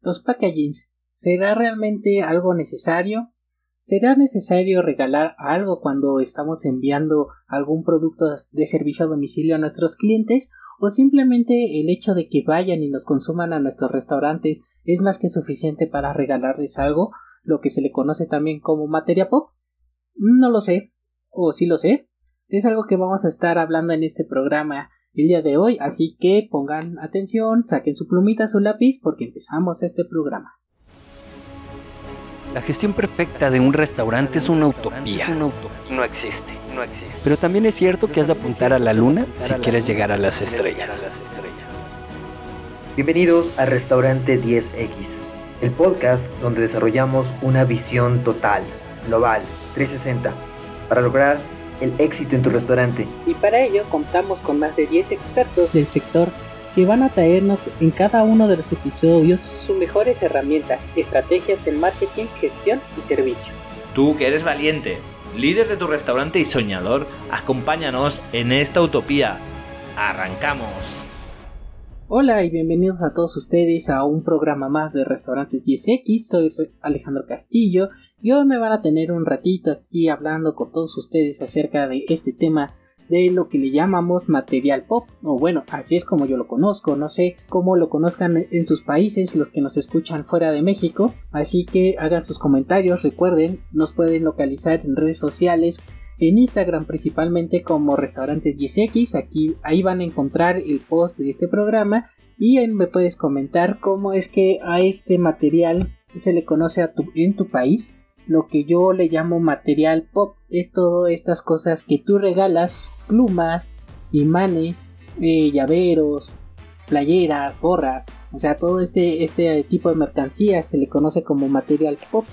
los packagings, ¿será realmente algo necesario? ¿Será necesario regalar algo cuando estamos enviando algún producto de servicio a domicilio a nuestros clientes? ¿O simplemente el hecho de que vayan y nos consuman a nuestro restaurante es más que suficiente para regalarles algo, lo que se le conoce también como materia pop? No lo sé, o sí lo sé. Es algo que vamos a estar hablando en este programa el día de hoy, así que pongan atención, saquen su plumita, su lápiz, porque empezamos este programa. La gestión perfecta de un restaurante es una utopía. No existe, no existe. Pero también es cierto que has de apuntar a la luna si quieres llegar a las estrellas. Bienvenidos a Restaurante 10X, el podcast donde desarrollamos una visión total, global, 360, para lograr el éxito en tu restaurante. Y para ello contamos con más de 10 expertos del sector que van a traernos en cada uno de los episodios sus mejores herramientas, estrategias en marketing, gestión y servicio. Tú que eres valiente, líder de tu restaurante y soñador, acompáñanos en esta utopía. ¡Arrancamos! Hola y bienvenidos a todos ustedes a un programa más de Restaurantes 10X. Soy Alejandro Castillo y hoy me van a tener un ratito aquí hablando con todos ustedes acerca de este tema de lo que le llamamos material pop, o bueno, así es como yo lo conozco, no sé cómo lo conozcan en sus países los que nos escuchan fuera de México, así que hagan sus comentarios, recuerden, nos pueden localizar en redes sociales, en Instagram principalmente como restaurantes 10X, aquí ahí van a encontrar el post de este programa y ahí me puedes comentar cómo es que a este material se le conoce a tu, en tu país lo que yo le llamo material pop. Es todas estas cosas que tú regalas, plumas, imanes, eh, llaveros, playeras, gorras, o sea, todo este, este tipo de mercancías se le conoce como material pop.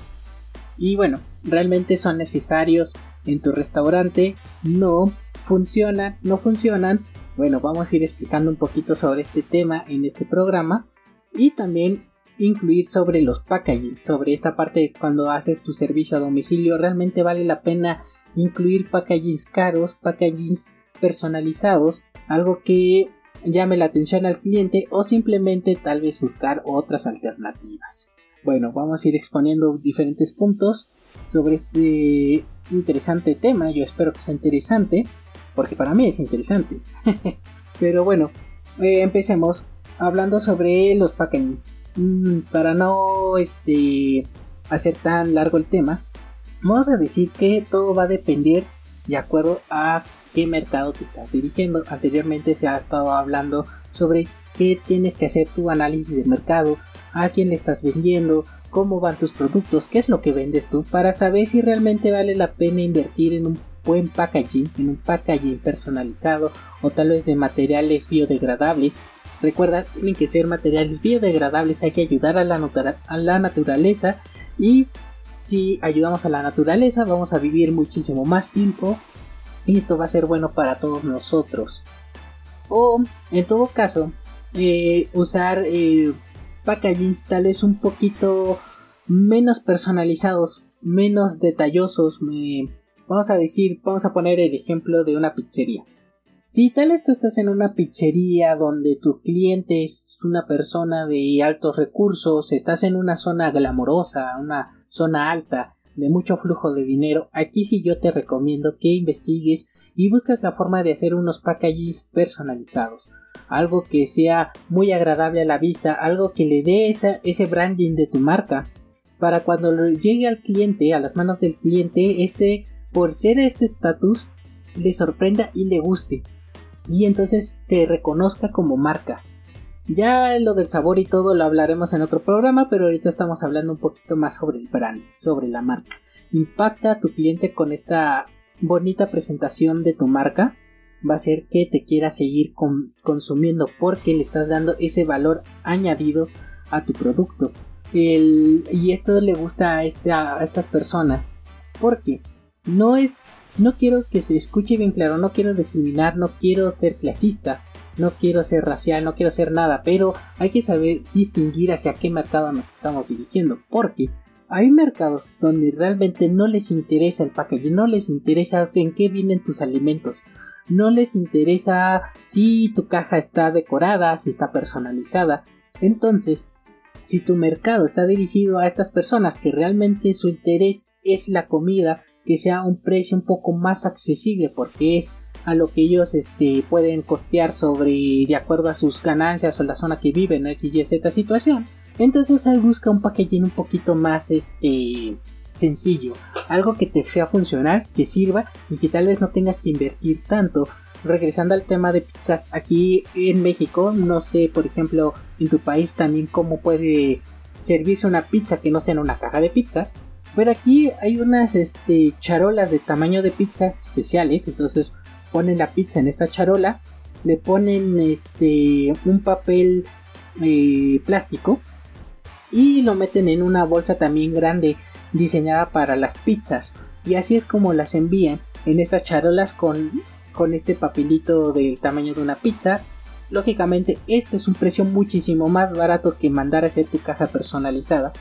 Y bueno, realmente son necesarios en tu restaurante, no funcionan, no funcionan. Bueno, vamos a ir explicando un poquito sobre este tema en este programa y también incluir sobre los packaging, sobre esta parte cuando haces tu servicio a domicilio, realmente vale la pena incluir packagings caros, packagings personalizados, algo que llame la atención al cliente o simplemente tal vez buscar otras alternativas. Bueno, vamos a ir exponiendo diferentes puntos sobre este interesante tema, yo espero que sea interesante, porque para mí es interesante. Pero bueno, eh, empecemos hablando sobre los packagings. Mm, para no este, hacer tan largo el tema, vamos a decir que todo va a depender de acuerdo a qué mercado te estás dirigiendo. Anteriormente se ha estado hablando sobre qué tienes que hacer tu análisis de mercado, a quién le estás vendiendo, cómo van tus productos, qué es lo que vendes tú, para saber si realmente vale la pena invertir en un buen packaging, en un packaging personalizado o tal vez de materiales biodegradables Recuerda, tienen que ser materiales biodegradables, hay que ayudar a la, a la naturaleza y si ayudamos a la naturaleza vamos a vivir muchísimo más tiempo y esto va a ser bueno para todos nosotros. O en todo caso, eh, usar eh, packagings tales un poquito menos personalizados, menos detallosos. vamos a decir, vamos a poner el ejemplo de una pizzería. Si tal vez tú estás en una pizzería donde tu cliente es una persona de altos recursos, estás en una zona glamorosa, una zona alta, de mucho flujo de dinero, aquí sí yo te recomiendo que investigues y buscas la forma de hacer unos packagings personalizados. Algo que sea muy agradable a la vista, algo que le dé ese branding de tu marca. Para cuando llegue al cliente, a las manos del cliente, este, por ser este estatus, le sorprenda y le guste y entonces te reconozca como marca. Ya lo del sabor y todo lo hablaremos en otro programa, pero ahorita estamos hablando un poquito más sobre el brand, sobre la marca. Impacta a tu cliente con esta bonita presentación de tu marca. Va a hacer que te quiera seguir consumiendo porque le estás dando ese valor añadido a tu producto. y esto le gusta a, a estas personas porque no es no quiero que se escuche bien claro, no quiero discriminar, no quiero ser clasista, no quiero ser racial, no quiero ser nada, pero hay que saber distinguir hacia qué mercado nos estamos dirigiendo, porque hay mercados donde realmente no les interesa el packaging, no les interesa en qué vienen tus alimentos, no les interesa si tu caja está decorada, si está personalizada. Entonces, si tu mercado está dirigido a estas personas que realmente su interés es la comida, que sea un precio un poco más accesible porque es a lo que ellos este, pueden costear sobre de acuerdo a sus ganancias o la zona que viven. X y Z situación entonces ahí busca un packaging un poquito más este sencillo algo que te sea funcional que sirva y que tal vez no tengas que invertir tanto. Regresando al tema de pizzas aquí en México no sé por ejemplo en tu país también cómo puede servirse una pizza que no sea en una caja de pizzas pero aquí hay unas este, charolas de tamaño de pizzas especiales entonces ponen la pizza en esta charola, le ponen este un papel eh, plástico y lo meten en una bolsa también grande diseñada para las pizzas. Y así es como las envían en estas charolas con, con este papelito del tamaño de una pizza. Lógicamente esto es un precio muchísimo más barato que mandar a hacer tu caja personalizada.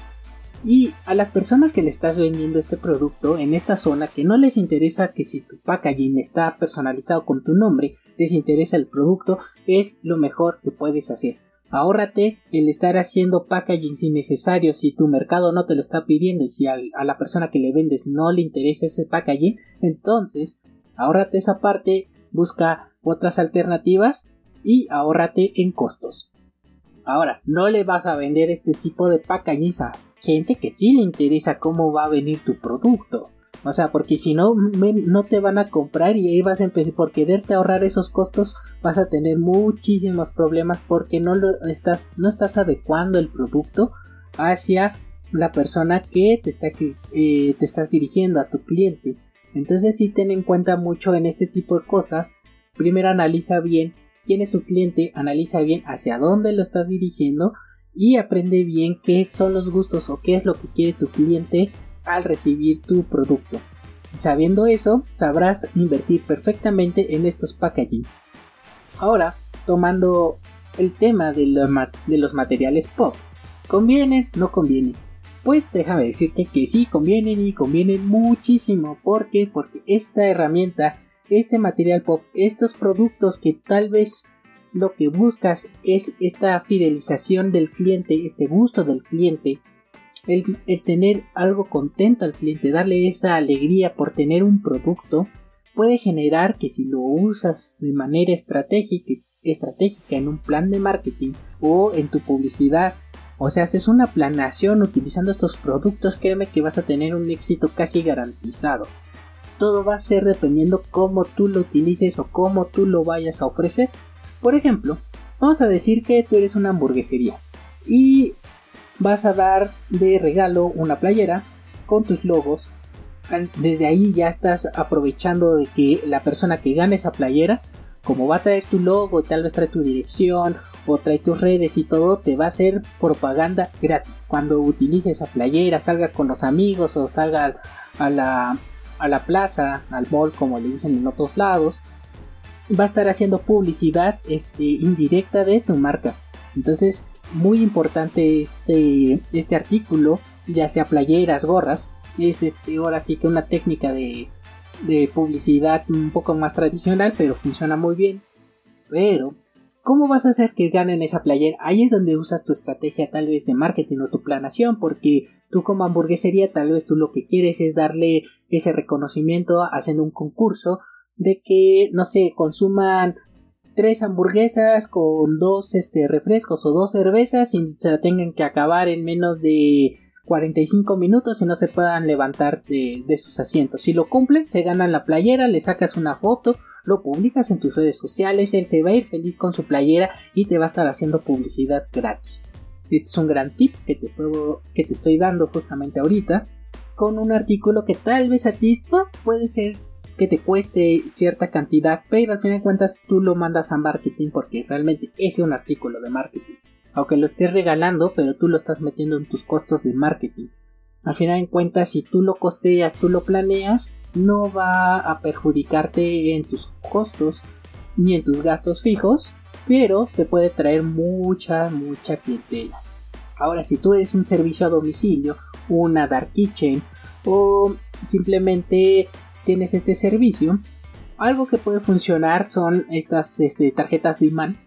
Y a las personas que le estás vendiendo este producto en esta zona que no les interesa que si tu packaging está personalizado con tu nombre, les interesa el producto, es lo mejor que puedes hacer. Ahórrate el estar haciendo packaging innecesario si tu mercado no te lo está pidiendo y si a, la persona que le vendes no le interesa ese packaging, entonces ahórrate esa parte, busca otras alternativas y ahórrate en costos. Ahora, no le vas a vender este tipo de packaging a gente que sí le interesa cómo va a venir tu producto. O sea, porque si no, no te van a comprar y ahí vas a empezar por quererte ahorrar esos costos, vas a tener muchísimos problemas porque no lo estás, no estás adecuando el producto hacia la persona que te está eh, te estás dirigiendo a tu cliente. Entonces sí ten en cuenta mucho en este tipo de cosas. Primero analiza bien quién es tu cliente, analiza bien hacia dónde lo estás dirigiendo y aprende bien qué son los gustos o qué es lo que quiere tu cliente al recibir tu producto. Sabiendo eso, sabrás invertir perfectamente en estos packagings. Ahora, tomando el tema de, los materiales pop, ¿conviene? ¿No conviene? Pues déjame decirte que sí convienen y convienen muchísimo. ¿Por qué? Porque esta herramienta, este material pop, estos productos que tal vez lo que buscas es esta fidelización del cliente, este gusto del cliente, el, tener algo contento al cliente, darle esa alegría por tener un producto, puede generar que si lo usas de manera estratégica, estratégica en un plan de marketing o en tu publicidad, o sea, haces una planeación utilizando estos productos, créeme que vas a tener un éxito casi garantizado. Todo va a ser dependiendo cómo tú lo utilices o cómo tú lo vayas a ofrecer por ejemplo, vamos a decir que tú eres una hamburguesería y vas a dar de regalo una playera con tus logos. Desde ahí ya estás aprovechando de que la persona que gane esa playera, como va a traer tu logo, tal vez trae tu dirección o trae tus redes y todo, te va a hacer propaganda gratis. Cuando utilice esa playera, salga con los amigos o salga a la, a la plaza, al mall como le dicen en otros lados, va a estar haciendo publicidad este, indirecta de tu marca. Entonces, muy importante este, este artículo, ya sea playeras, gorras, es este, ahora sí que una técnica de, de publicidad un poco más tradicional, pero funciona muy bien. Pero, ¿cómo vas a hacer que ganen esa playera? Ahí es donde usas tu estrategia tal vez de marketing o tu planación, porque tú como hamburguesería tal vez tú lo que quieres es darle ese reconocimiento haciendo un concurso de que, no sé, consuman tres hamburguesas con dos este, refrescos o dos cervezas y se la tengan que acabar en menos de 45 minutos y no se puedan levantar de, de, sus asientos. Si lo cumplen, se ganan la playera, le sacas una foto, lo publicas en tus redes sociales, él se va a ir feliz con su playera y te va a estar haciendo publicidad gratis. Este es un gran tip que te, puedo, que te estoy dando justamente ahorita con un artículo que tal vez a ti puede ser que te cueste cierta cantidad, pero al fin de cuentas tú lo mandas a marketing porque realmente es un artículo de marketing. Aunque lo estés regalando, pero tú lo estás metiendo en tus costos de marketing. Al final de cuentas, si tú lo costeas, tú lo planeas, no va a perjudicarte en tus costos ni en tus gastos fijos, pero te puede traer mucha, mucha clientela. Ahora, si tú eres un servicio a domicilio, una dark kitchen o simplemente tienes este servicio, algo que puede funcionar son estas este, tarjetas de imán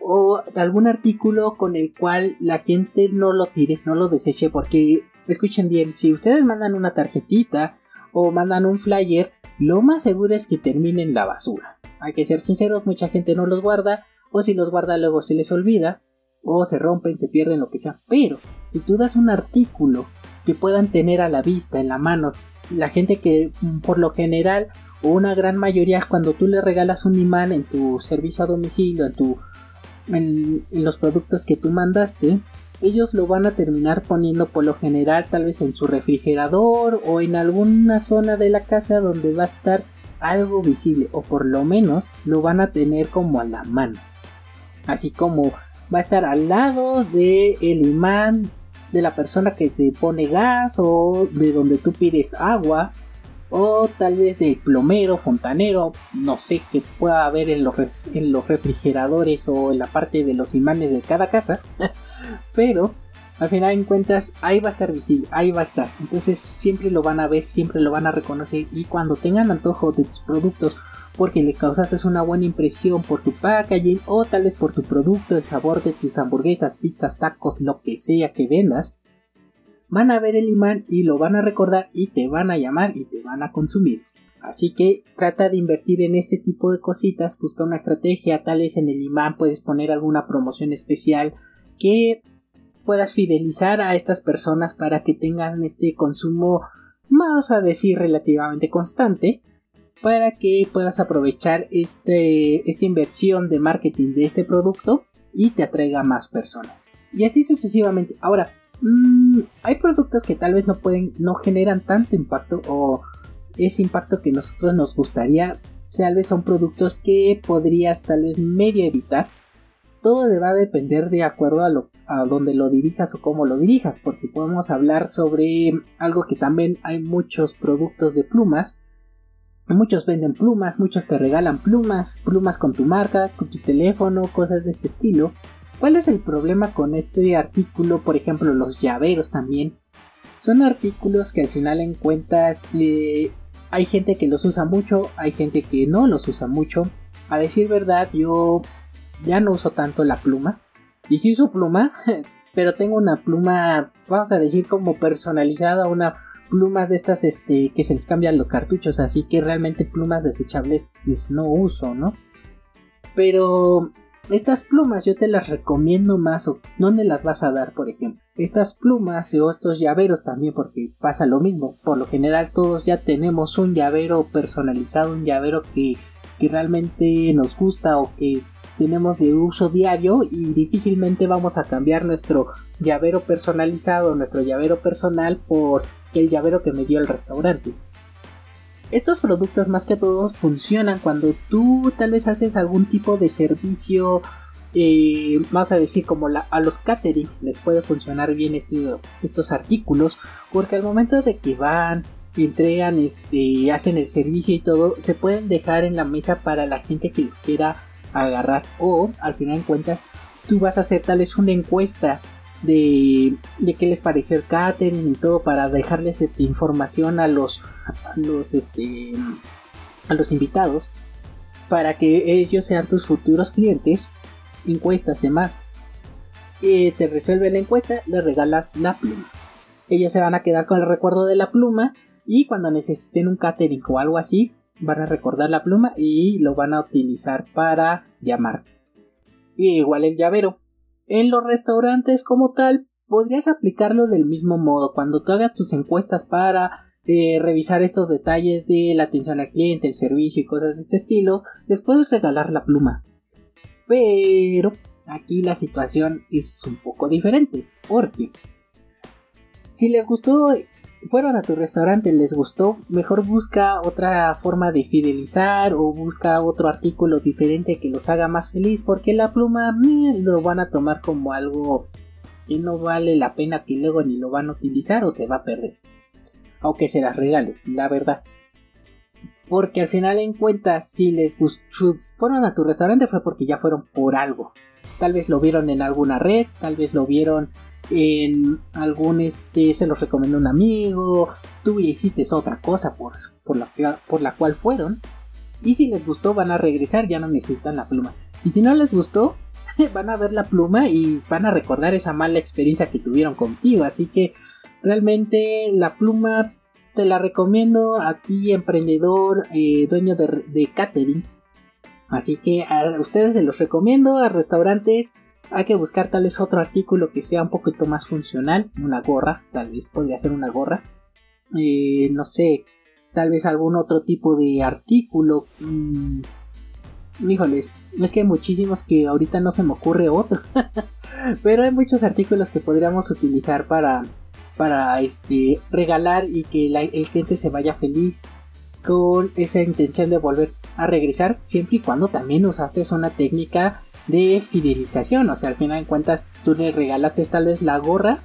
o algún artículo con el cual la gente no lo tire, no lo deseche, porque escuchen bien, si ustedes mandan una tarjetita o mandan un flyer, lo más seguro es que termine en la basura. Hay que ser sinceros, mucha gente no los guarda, o si los guarda luego se les olvida, o se rompen, se pierden, lo que sea. Pero si tú das un artículo que puedan tener a la vista, en la mano, la gente que por lo general o una gran mayoría cuando tú le regalas un imán en tu servicio a domicilio, en los productos que tú mandaste, ellos lo van a terminar poniendo por lo general tal vez en su refrigerador o en alguna zona de la casa donde va a estar algo visible o por lo menos lo van a tener como a la mano. Así como va a estar al lado de el imán de la persona que te pone gas o de donde tú pides agua o tal vez de plomero, fontanero, no sé qué pueda haber en los, en los refrigeradores o en la parte de los imanes de cada casa, pero al final en cuentas ahí va a estar visible, ahí va a estar, entonces siempre lo van a ver, siempre lo van a reconocer y cuando tengan antojo de tus productos porque le causaste una buena impresión por tu packaging o tal vez por tu producto, el sabor de tus hamburguesas, pizzas, tacos, lo que sea que vendas, van a ver el imán y lo van a recordar y te van a llamar y te van a consumir. Así que trata de invertir en este tipo de cositas, busca una estrategia, tal vez en el imán puedes poner alguna promoción especial que puedas fidelizar a estas personas para que tengan este consumo, vamos a decir, relativamente constante, para que puedas aprovechar este, esta inversión de marketing de este producto y te atraiga más personas. Y así sucesivamente. Ahora, Mm, hay productos que tal vez no pueden, no generan tanto impacto o ese impacto que nosotros nos gustaría. Tal vez son productos que podrías tal vez medio evitar. Todo va a depender de acuerdo a, lo, a donde lo dirijas o cómo lo dirijas, porque podemos hablar sobre algo que también hay muchos productos de plumas. Muchos venden plumas, muchos te regalan plumas, plumas con tu marca, con tu teléfono, cosas de este estilo. ¿Cuál es el problema con este artículo? Por ejemplo, los llaveros también. Son artículos que al final en cuentas eh, hay gente que los usa mucho, hay gente que no los usa mucho. A decir verdad, yo ya no uso tanto la pluma. Y sí uso pluma, pero tengo una pluma, vamos a decir como personalizada, una pluma de estas este, que se les cambian los cartuchos, así que realmente plumas desechables pues no uso, ¿no? Pero estas plumas yo te las recomiendo más o ¿dónde las vas a dar, por ejemplo? Estas plumas o estos llaveros también porque pasa lo mismo. Por lo general todos ya tenemos un llavero personalizado, un llavero que, que realmente nos gusta o que tenemos de uso diario y difícilmente vamos a cambiar nuestro llavero personalizado, nuestro llavero personal por el llavero que me dio el restaurante. Estos productos más que todo funcionan cuando tú tal vez haces algún tipo de servicio, eh, más a decir como a los catering les puede funcionar bien estos artículos, porque al momento de que van, entregan, este, hacen el servicio y todo, se pueden dejar en la mesa para la gente que los quiera agarrar o al final en cuentas tú vas a hacer tal vez una encuesta de, de qué les pareció el catering y todo para dejarles esta información a los, a los, este, a los invitados para que ellos sean tus futuros clientes, encuestas, demás. y te resuelve la encuesta, le regalas la pluma. Ellos se van a quedar con el recuerdo de la pluma y cuando necesiten un catering o algo así, van a recordar la pluma y lo van a utilizar para llamarte. Igual el llavero. En los restaurantes como tal, podrías aplicarlo del mismo modo. Cuando tú hagas tus encuestas para eh, revisar estos detalles de la atención al cliente, el servicio y cosas de este estilo, les puedes regalar la pluma. Pero aquí la situación es un poco diferente. Porque si les gustó fueron a tu restaurante, les gustó, mejor busca otra forma de fidelizar o busca otro artículo diferente que los haga más feliz porque la pluma lo van a tomar como algo que no vale la pena que luego ni lo van a utilizar o se va a perder. Aunque se las regales, la verdad. Porque al final en cuenta, si les gustó, fueron a tu restaurante fue porque ya fueron por algo. Tal vez lo vieron en alguna red, tal vez lo vieron en algún este se los recomendó un amigo, tú hiciste otra cosa por, por, la, por la cual fueron. Y si les gustó van a regresar, ya no necesitan la pluma. Y si no les gustó, van a ver la pluma y van a recordar esa mala experiencia que tuvieron contigo. Así que realmente la pluma te la recomiendo a ti, emprendedor, eh, dueño de, de caterings. Así que a ustedes se los recomiendo, a restaurantes hay que buscar tal vez otro artículo que sea un poquito más funcional, una gorra, tal vez podría ser una gorra. Eh, no sé, tal vez algún otro tipo de artículo. Mm, híjoles, es que hay muchísimos que ahorita no se me ocurre otro. Pero hay muchos artículos que podríamos utilizar para, para este, regalar y que el cliente se vaya feliz con esa intención de volver a regresar siempre y cuando también usaste una técnica de fidelización o sea al final de cuentas tú le regalaste tal vez la gorra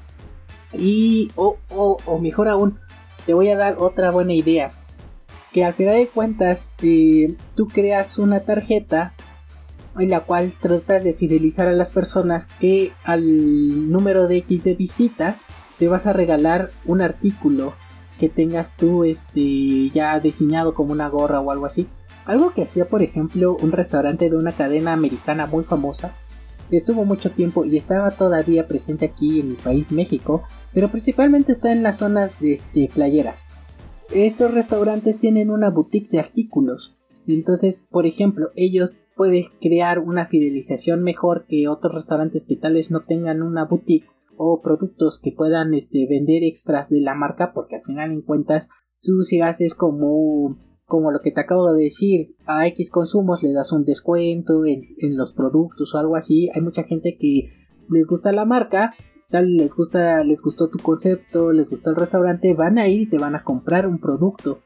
y o, o, mejor aún te voy a dar otra buena idea que al final de cuentas eh, tú creas una tarjeta en la cual tratas de fidelizar a las personas que al número de X de visitas te vas a regalar un artículo que tengas tú este ya diseñado como una gorra o algo así. Algo que hacía por ejemplo un restaurante de una cadena americana muy famosa. Estuvo mucho tiempo y estaba todavía presente aquí en mi país México, pero principalmente está en las zonas de este, playeras. Estos restaurantes tienen una boutique de artículos. Entonces, por ejemplo, ellos pueden crear una fidelización mejor que otros restaurantes que tal vez no tengan una boutique o productos que puedan este, vender extras de la marca porque al final en cuentas tú si haces como como lo que te acabo de decir a X consumos le das un descuento en, los productos o algo así. Hay mucha gente que les gusta la marca tal les gusta les gustó tu concepto les gustó el restaurante van a ir y te van a comprar un producto.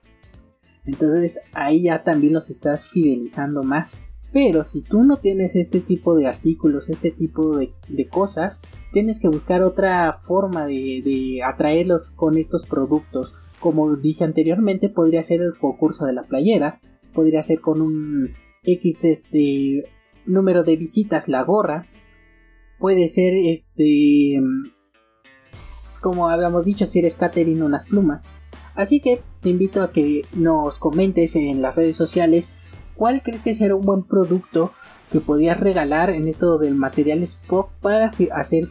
Entonces ahí ya también los estás fidelizando más. Pero si tú no tienes este tipo de artículos, este tipo de, cosas, tienes que buscar otra forma de, atraerlos con estos productos. Como dije anteriormente, podría ser el concurso de la playera, podría ser con un X este número de visitas la gorra, puede ser este como habíamos dicho si eres catering unas plumas. Así que te invito a que nos comentes en las redes sociales ¿Cuál crees que será un buen producto que podías regalar en esto del material Spock para hacer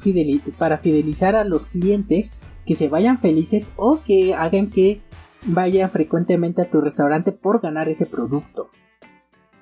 para fidelizar a los clientes que se vayan felices o que hagan que vayan frecuentemente a tu restaurante por ganar ese producto?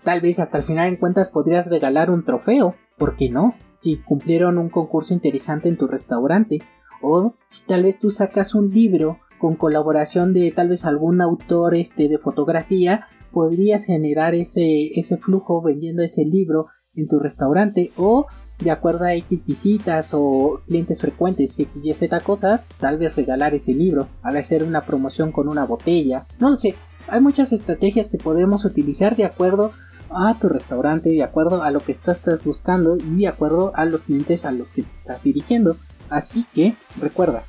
Tal vez hasta el final en cuentas podrías regalar un trofeo, ¿por qué no? Si cumplieron un concurso interesante en tu restaurante. O si tal vez tú sacas un libro con colaboración de tal vez algún autor este, de fotografía podrías generar ese, ese flujo vendiendo ese libro en tu restaurante o de acuerdo a X visitas o clientes frecuentes X y Z cosa, tal vez regalar ese libro, al hacer una promoción con una botella, no lo sé, hay muchas estrategias que podemos utilizar de acuerdo a tu restaurante, de acuerdo a lo que tú estás buscando y de acuerdo a los clientes a los que te estás dirigiendo. Así que recuerda,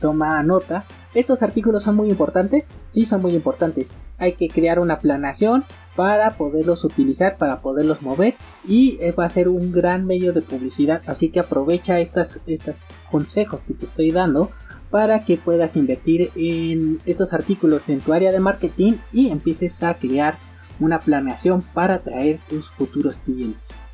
toma nota ¿Estos artículos son muy importantes? Sí, son muy importantes. Hay que crear una planación para poderlos utilizar, para poderlos mover y eh, va a ser un gran medio de publicidad. Así que aprovecha estos consejos que te estoy dando para que puedas invertir en estos artículos en tu área de marketing y empieces a crear una planeación para atraer tus futuros clientes.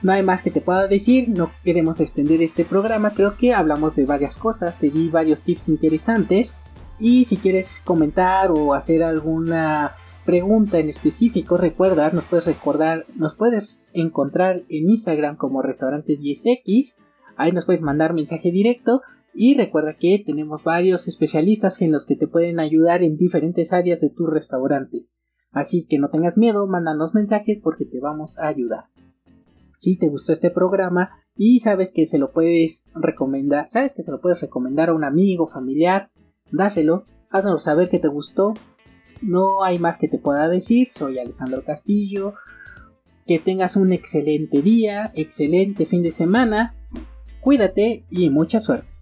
No hay más que te pueda decir, no queremos extender este programa, creo que hablamos de varias cosas, te di varios tips interesantes y si quieres comentar o hacer alguna pregunta en específico, recuerda, nos puedes recordar, nos puedes encontrar en Instagram como restaurantes 10X, ahí nos puedes mandar mensaje directo y recuerda que tenemos varios especialistas en los que te pueden ayudar en diferentes áreas de tu restaurante. Así que no tengas miedo, mándanos mensajes porque te vamos a ayudar si te gustó este programa y sabes que se lo puedes recomendar, sabes que se lo puedes recomendar a un amigo, familiar, dáselo, haznos saber que te gustó. No hay más que te pueda decir, soy Alejandro Castillo. Que tengas un excelente día, excelente fin de semana. Cuídate y mucha suerte.